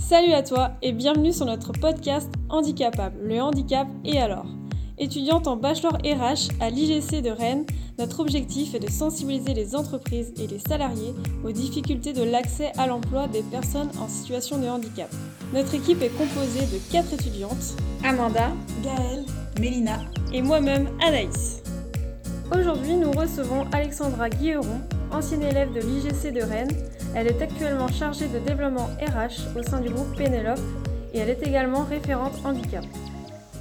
Salut à toi et bienvenue sur notre podcast Handicapable, le handicap et alors Étudiante en bachelor RH à l'IGC de Rennes, notre objectif est de sensibiliser les entreprises et les salariés aux difficultés de l'accès à l'emploi des personnes en situation de handicap. Notre équipe est composée de quatre étudiantes Amanda, Gaëlle, Mélina et moi-même Anaïs. Aujourd'hui, nous recevons Alexandra Guilleron, ancienne élève de l'IGC de Rennes. Elle est actuellement chargée de développement RH au sein du groupe Pénélope et elle est également référente handicap.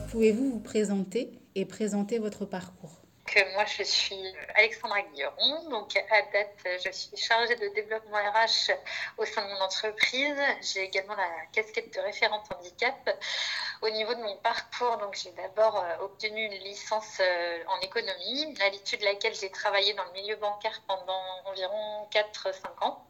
Pouvez-vous vous présenter et présenter votre parcours? Moi, je suis Alexandra Guilleron. Donc, à date, je suis chargée de développement RH au sein de mon entreprise. J'ai également la casquette de référente handicap. Au niveau de mon parcours, donc, j'ai d'abord euh, obtenu une licence euh, en économie, à l'issue de laquelle j'ai travaillé dans le milieu bancaire pendant environ 4-5 ans.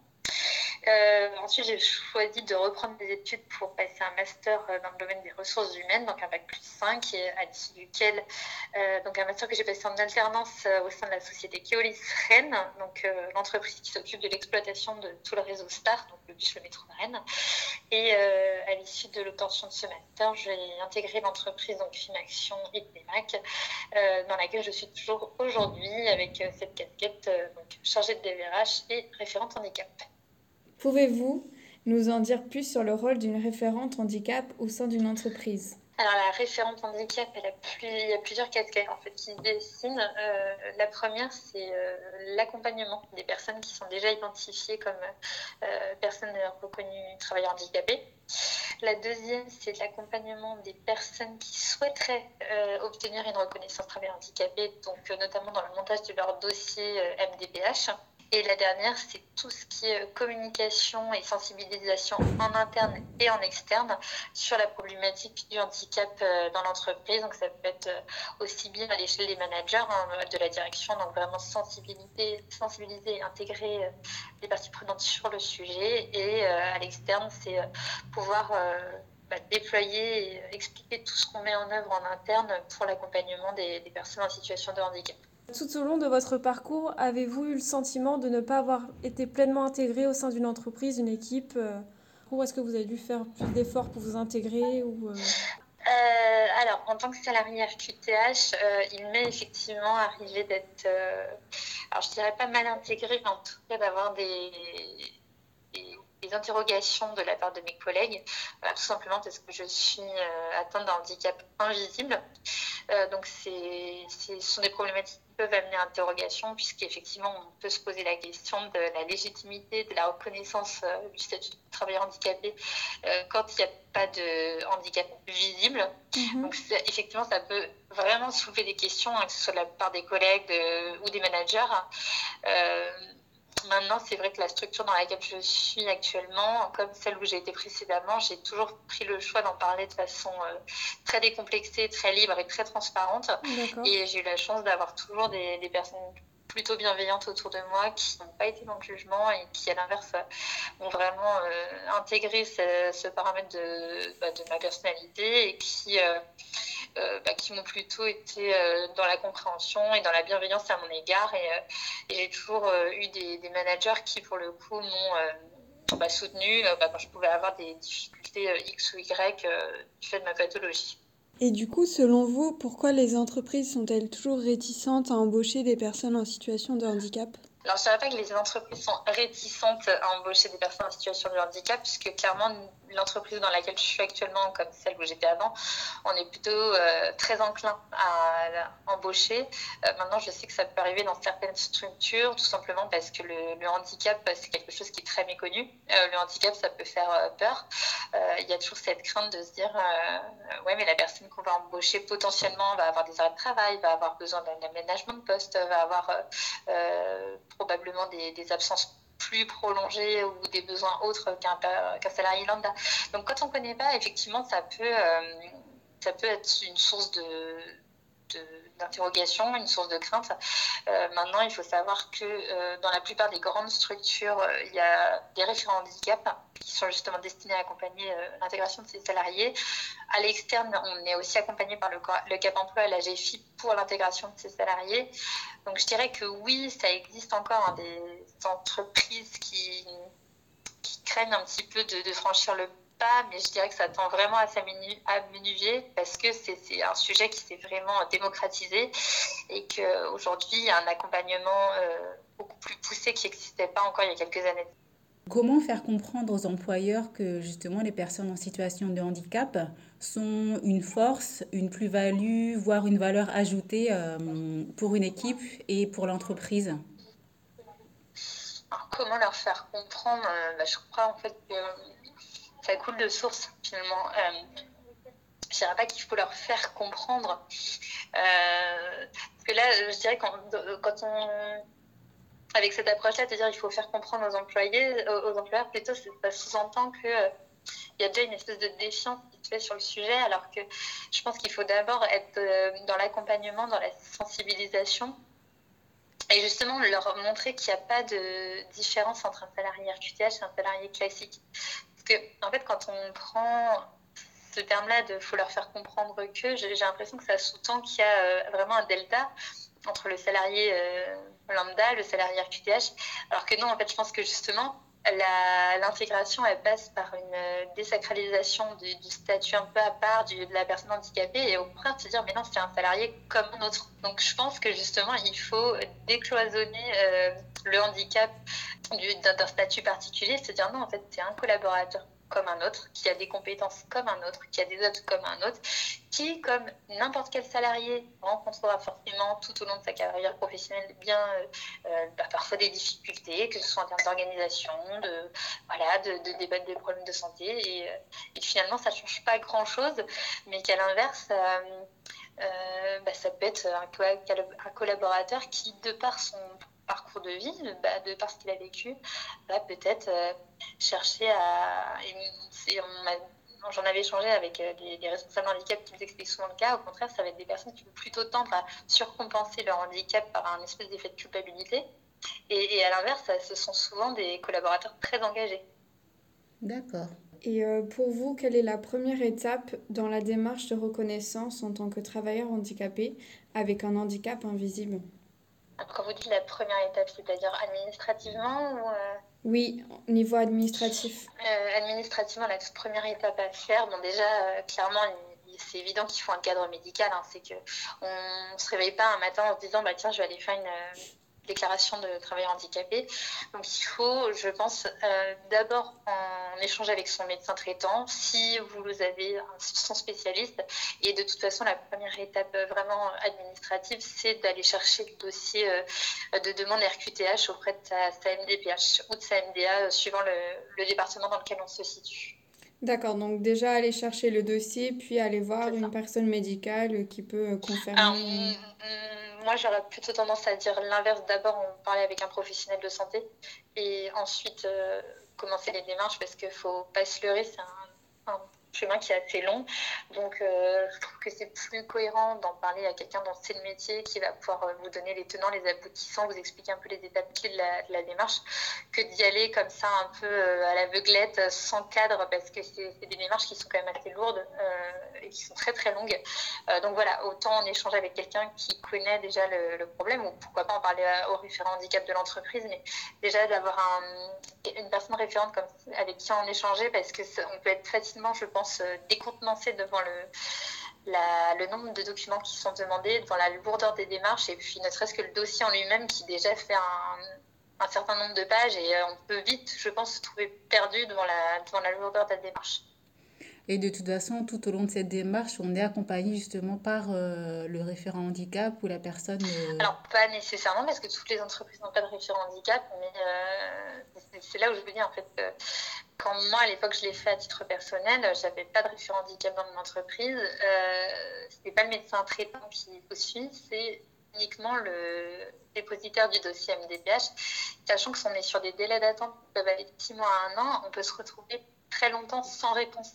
Euh, ensuite, j'ai choisi de reprendre des études pour passer un master euh, dans le domaine des ressources humaines, donc un bac plus 5, à l'issue duquel, euh, donc un master que j'ai passé en alternance au sein de la société Keolis Rennes, donc l'entreprise qui s'occupe de l'exploitation de tout le réseau STAR, donc le bus, le métro de Rennes. Et à l'issue de l'obtention de ce master, j'ai intégré l'entreprise donc Fimaction et Playmac, dans laquelle je suis toujours aujourd'hui avec cette casquette donc chargée de DVRH et référente handicap. Pouvez-vous nous en dire plus sur le rôle d'une référente handicap au sein d'une entreprise? Alors la référente handicap, elle a plus, il y a plusieurs casquettes en fait qui dessinent. Euh, la première, c'est euh, l'accompagnement des personnes qui sont déjà identifiées comme euh, personnes reconnues travailleurs handicapés. La deuxième, c'est l'accompagnement des personnes qui souhaiteraient obtenir une reconnaissance travailleur handicapé, donc notamment dans le montage de leur dossier MDPH. Et la dernière, c'est tout ce qui est communication et sensibilisation en interne et en externe sur la problématique du handicap euh, dans l'entreprise. Donc ça peut être euh, aussi bien à l'échelle des managers, hein, de la direction, donc vraiment sensibiliser, sensibiliser et intégrer euh, les parties prenantes sur le sujet. Et à l'externe, c'est pouvoir bah, déployer et expliquer tout ce qu'on met en œuvre en interne pour l'accompagnement des personnes en situation de handicap. Tout au long de votre parcours, avez-vous eu le sentiment de ne pas avoir été pleinement intégré au sein d'une entreprise, d'une équipe euh, Ou est-ce que vous avez dû faire plus d'efforts pour vous intégrer ou, euh? Euh, alors, en tant que salarié FQTH, il m'est effectivement arrivé d'être, alors je dirais pas mal intégré, mais en tout cas d'avoir des, des, interrogations de la part de mes collègues, tout simplement parce que je suis atteinte d'un handicap invisible. donc, c'est, ce sont des problématiques peuvent amener à interrogation, puisqu'effectivement, on peut se poser la question de la légitimité de la reconnaissance euh, du statut de travailleur handicapé euh, quand il n'y a pas de handicap visible. Mhm. Donc, effectivement, ça peut vraiment soulever des questions, hein, que ce soit de la part des collègues ou des managers. Euh, Maintenant, c'est vrai que la structure dans laquelle je suis actuellement, comme celle où j'ai été précédemment, j'ai toujours pris le choix d'en parler de façon euh, très décomplexée, très libre et très transparente. Et j'ai eu la chance d'avoir toujours des, personnes plutôt bienveillantes autour de moi qui n'ont pas été dans le jugement et qui, à l'inverse, ont vraiment euh, intégré ce, paramètre de, bah, de, ma personnalité et qui, euh, euh, bah, qui m'ont plutôt été euh, dans la compréhension et dans la bienveillance à mon égard. Et, euh, j'ai toujours eu des, managers qui, pour le coup, m'ont bah, soutenu bah, quand je pouvais avoir des difficultés X ou Y du fait de ma pathologie. Et du coup, selon vous, pourquoi les entreprises sont-elles toujours réticentes à embaucher des personnes en situation de handicap? Alors, je ne dirais pas que les entreprises sont réticentes à embaucher des personnes en situation de handicap, puisque clairement, l'entreprise dans laquelle je suis actuellement, comme celle où j'étais avant, on est plutôt euh, très enclin à, embaucher. Euh, maintenant, je sais que ça peut arriver dans certaines structures, tout simplement parce que le, handicap, c'est quelque chose qui est très méconnu. Euh, le handicap, ça peut faire peur. Il y a toujours cette crainte de se dire, ouais, mais la personne qu'on va embaucher potentiellement va avoir des arrêts de travail, va avoir besoin d'un aménagement de poste, va avoir probablement des, absences plus prolongées ou des besoins autres qu'un salarié lambda. Donc quand on ne connaît pas, effectivement, ça peut, euh, ça peut être une source de, une source de crainte. Euh, maintenant, il faut savoir que euh, dans la plupart des grandes structures, euh, il y a des référents handicap qui sont justement destinés à accompagner l'intégration de ces salariés. À l'externe, on est aussi accompagné par le, Cap Emploi et la GFI pour l'intégration de ces salariés. Donc, je dirais que oui, ça existe encore hein, des entreprises qui, craignent un petit peu de, franchir le mais je dirais que ça tend vraiment à s'amenuiser parce que c'est un sujet qui s'est vraiment démocratisé et qu'aujourd'hui, il y a un accompagnement beaucoup plus poussé qui n'existait pas encore il y a quelques années. Comment faire comprendre aux employeurs que justement les personnes en situation de handicap sont une force, une plus-value, voire une valeur ajoutée euh, pour une équipe et pour l'entreprise? Comment leur faire comprendre? Euh, bah, Je crois en fait que ça coule de source finalement. Euh, je dirais pas qu'il faut leur faire comprendre. Euh, parce que là, je dirais quand, quand on avec cette approche-là, c'est-à-dire il faut faire comprendre aux employés, aux, employeurs plutôt, ça sous-entend que euh, il y a déjà une espèce de défiance qui se fait sur le sujet, alors que je pense qu'il faut d'abord être euh, dans l'accompagnement, dans la sensibilisation, et justement leur montrer qu'il n'y a pas de différence entre un salarié RQTH et un salarié classique. Parce que, en fait, quand on prend ce terme-là de faut leur faire comprendre que, j'ai l'impression que ça sous-tend qu'il y a euh, vraiment un delta entre le salarié euh, lambda, le salarié RQTH, alors que non, en fait, je pense que justement, l'intégration, elle passe par une euh, désacralisation du, statut un peu à part du, de la personne handicapée et au contraire de se dire, mais non, c'est un salarié comme un autre. Donc je pense que justement, il faut décloisonner euh, le handicap d'un statut particulier, se dire, non, en fait, c'est un collaborateur comme un autre, qui a des compétences comme un autre, qui a des autres comme un autre, qui, comme n'importe quel salarié, rencontrera forcément tout au long de sa carrière professionnelle bien euh, euh, bah, parfois des difficultés, que ce soit en termes d'organisation, de, voilà, de, débattre des problèmes de santé. Et, euh, finalement, ça ne change pas grand-chose, mais qu'à l'inverse, bah, ça peut être un, collaborateur qui, de par son parcours de vie, bah, de par ce qu'il a vécu, va peut-être chercher à. J'en avais échangé avec euh, des, responsables handicap qui nous expliquent souvent le cas. Au contraire, ça va être des personnes qui vont plutôt tendre à surcompenser leur handicap par un espèce d'effet de culpabilité. Et, à l'inverse, ce sont souvent des collaborateurs très engagés. D'accord. Et euh, pour vous, quelle est la première étape dans la démarche de reconnaissance en tant que travailleur handicapé avec un handicap invisible? Quand vous dites la première étape, c'est-à-dire administrativement ou euh, Oui, au niveau administratif. Euh, administrativement, la toute première étape à faire, bon déjà, euh, clairement, c'est évident qu'il faut un cadre médical. Hein, c'est qu'on ne se réveille pas un matin en se disant, bah, tiens, je vais aller faire une déclaration de travail handicapé. Donc il faut, je pense, euh, d'abord en échanger avec son médecin traitant si vous avez son spécialiste. Et de toute façon, la première étape vraiment administrative, c'est d'aller chercher le dossier euh, de demande RQTH auprès de sa, MDPH ou de sa MDA, suivant le, département dans lequel on se situe. D'accord, donc déjà aller chercher le dossier, puis aller voir une personne médicale qui peut confirmer moi, j'aurais plutôt tendance à dire l'inverse. D'abord, on parlait avec un professionnel de santé et ensuite euh, commencer les démarches parce qu'il ne faut pas se leurrer. Chemin qui est assez long. Donc, euh, je trouve que c'est plus cohérent d'en parler à quelqu'un dont c'est le métier, qui va pouvoir euh, vous donner les tenants, les aboutissants, vous expliquer un peu les étapes clés de la, démarche, que d'y aller comme ça un peu euh, à l'aveuglette, sans cadre, parce que c'est des démarches qui sont quand même assez lourdes et qui sont très très longues. donc voilà, autant en échanger avec quelqu'un qui connaît déjà le, problème, ou pourquoi pas en parler au référent handicap de l'entreprise, mais déjà d'avoir un, une personne référente avec qui en échanger, parce que on peut être facilement, je pense, euh, décontenancé devant le, le nombre de documents qui sont demandés, devant la lourdeur des démarches, et puis ne serait-ce que le dossier en lui-même qui déjà fait un, un, certain nombre de pages, et euh, on peut vite, je pense, se trouver perdu devant la, devant la lourdeur de la démarche. Et de toute façon, tout au long de cette démarche, on est accompagné justement par euh, le référent handicap ou la personne. Alors, pas nécessairement, parce que toutes les entreprises n'ont pas de référent handicap, mais c'est là où je veux dire, en fait, quand moi, à l'époque, je l'ai fait à titre personnel, j'avais pas de référent handicap dans mon entreprise. Euh, Ce n'est pas le médecin traitant qui vous suit, c'est uniquement le dépositaire du dossier MDPH. Sachant que si on est sur des délais d'attente qui peuvent aller de 6 mois à un an, on peut se retrouver très longtemps sans réponse.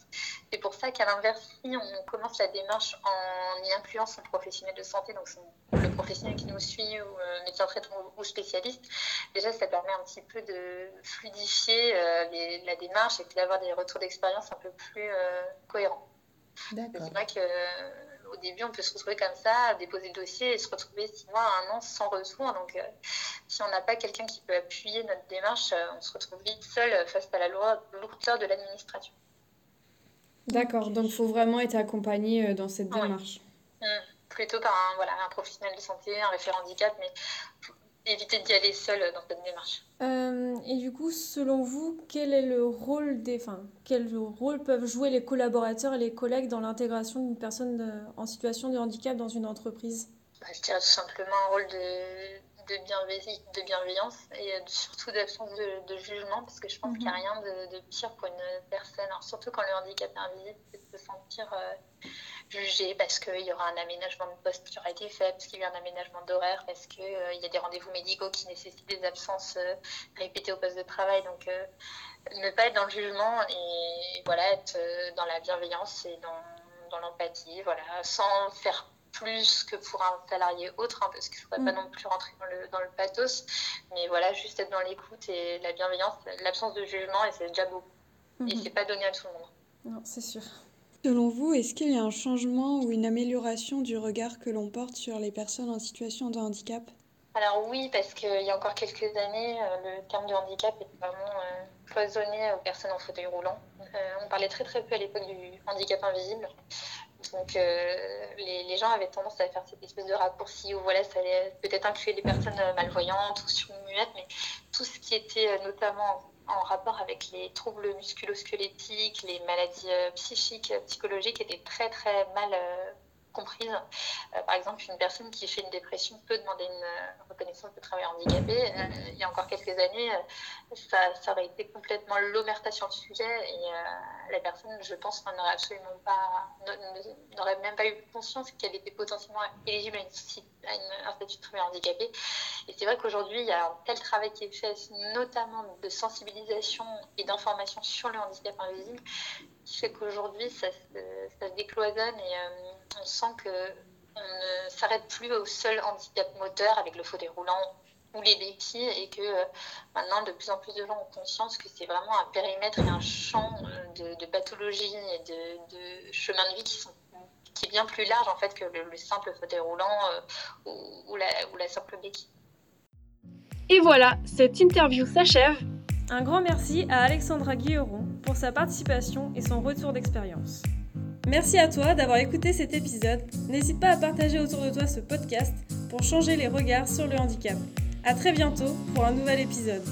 C'est pour ça qu'à l'inverse, si on commence la démarche en y incluant son professionnel de santé, donc le professionnel qui nous suit, ou euh, médecin traitant ou, spécialiste, déjà ça permet un petit peu de fluidifier euh, la démarche et d'avoir des retours d'expérience un peu plus euh, cohérents. C'est vrai que au début, on peut se retrouver comme ça, déposer le dossier et se retrouver six mois, un an sans retour. Donc, euh, si on n'a pas quelqu'un qui peut appuyer notre démarche, euh, on se retrouve vite seul face à la lourdeur de l'administration. D'accord, donc il faut vraiment être accompagné dans cette démarche. Mmh. Plutôt par un, voilà, un professionnel de santé, un référent handicap, mais éviter d'y aller seul dans cette démarche. Euh, et du coup, selon vous, quel est le rôle des, enfin, quel rôle peuvent jouer les collaborateurs et les collègues dans l'intégration d'une personne en situation de handicap dans une entreprise? Bah, Je dirais tout simplement un rôle de, de, de bienveillance et surtout d'absence de, jugement, parce que je pense qu'il n'y a mhm. rien de, pire pour une personne, surtout quand le handicap est invisible, c'est de se sentir euh, jugé parce qu'il y aura un aménagement de poste qui aura été fait, parce qu'il y a eu un aménagement d'horaire, parce qu'il euh, y a des rendez-vous médicaux qui nécessitent des absences euh, répétées au poste de travail. Donc, ne pas être dans le jugement et voilà, être dans la bienveillance et dans, dans l'empathie, voilà, sans faire plus que pour un salarié autre, hein, parce qu'il ne faudrait pas mm. non plus rentrer dans le, dans le pathos. Mais voilà, juste être dans l'écoute et la bienveillance, l'absence de jugement, et c'est déjà beau. Et mm-hmm. c'est pas donné à tout le monde. Non, c'est sûr. Selon vous, est-ce qu'il y a un changement ou une amélioration du regard que l'on porte sur les personnes en situation de handicap? Alors oui, parce qu'il y a encore quelques années, euh, le terme de handicap était vraiment euh, cloisonné aux personnes en fauteuil roulant. Euh, on parlait très très peu à l'époque du handicap invisible. Donc euh, les, gens avaient tendance à faire cette espèce de raccourci où voilà, ça allait peut-être inclure les personnes malvoyantes ou sur-muettes, mais tout ce qui était euh, notamment en rapport avec les troubles musculo-squelettiques, les maladies euh, psychiques, psychologiques étaient très très mal comprise. Euh, par exemple, une personne qui fait une dépression peut demander une euh, reconnaissance de travail handicapé. Euh, il y a encore quelques années, ça, ça aurait été complètement l'omerta sur le sujet et la personne, je pense, n'aurait absolument pas, n'aurait même pas eu conscience qu'elle était potentiellement éligible à, une, un statut de travail handicapé. Et c'est vrai qu'aujourd'hui, il y a un tel travail qui est fait, notamment de sensibilisation et d'information sur le handicap invisible, qui fait qu'aujourd'hui, ça, ça, se décloisonne et on sent qu'on ne s'arrête plus au seul handicap moteur avec le fauteuil roulant ou les béquilles et que euh, maintenant de plus en plus de gens ont conscience que c'est vraiment un périmètre et un champ euh, de, pathologie et de, chemin de vie qui, sont, qui est bien plus large en fait que le, simple fauteuil roulant euh, ou, la, ou la simple béquille. Et voilà, cette interview s'achève. Un grand merci à Alexandra Guilleron pour sa participation et son retour d'expérience. Merci à toi d'avoir écouté cet épisode. N'hésite pas à partager autour de toi ce podcast pour changer les regards sur le handicap. A très bientôt pour un nouvel épisode.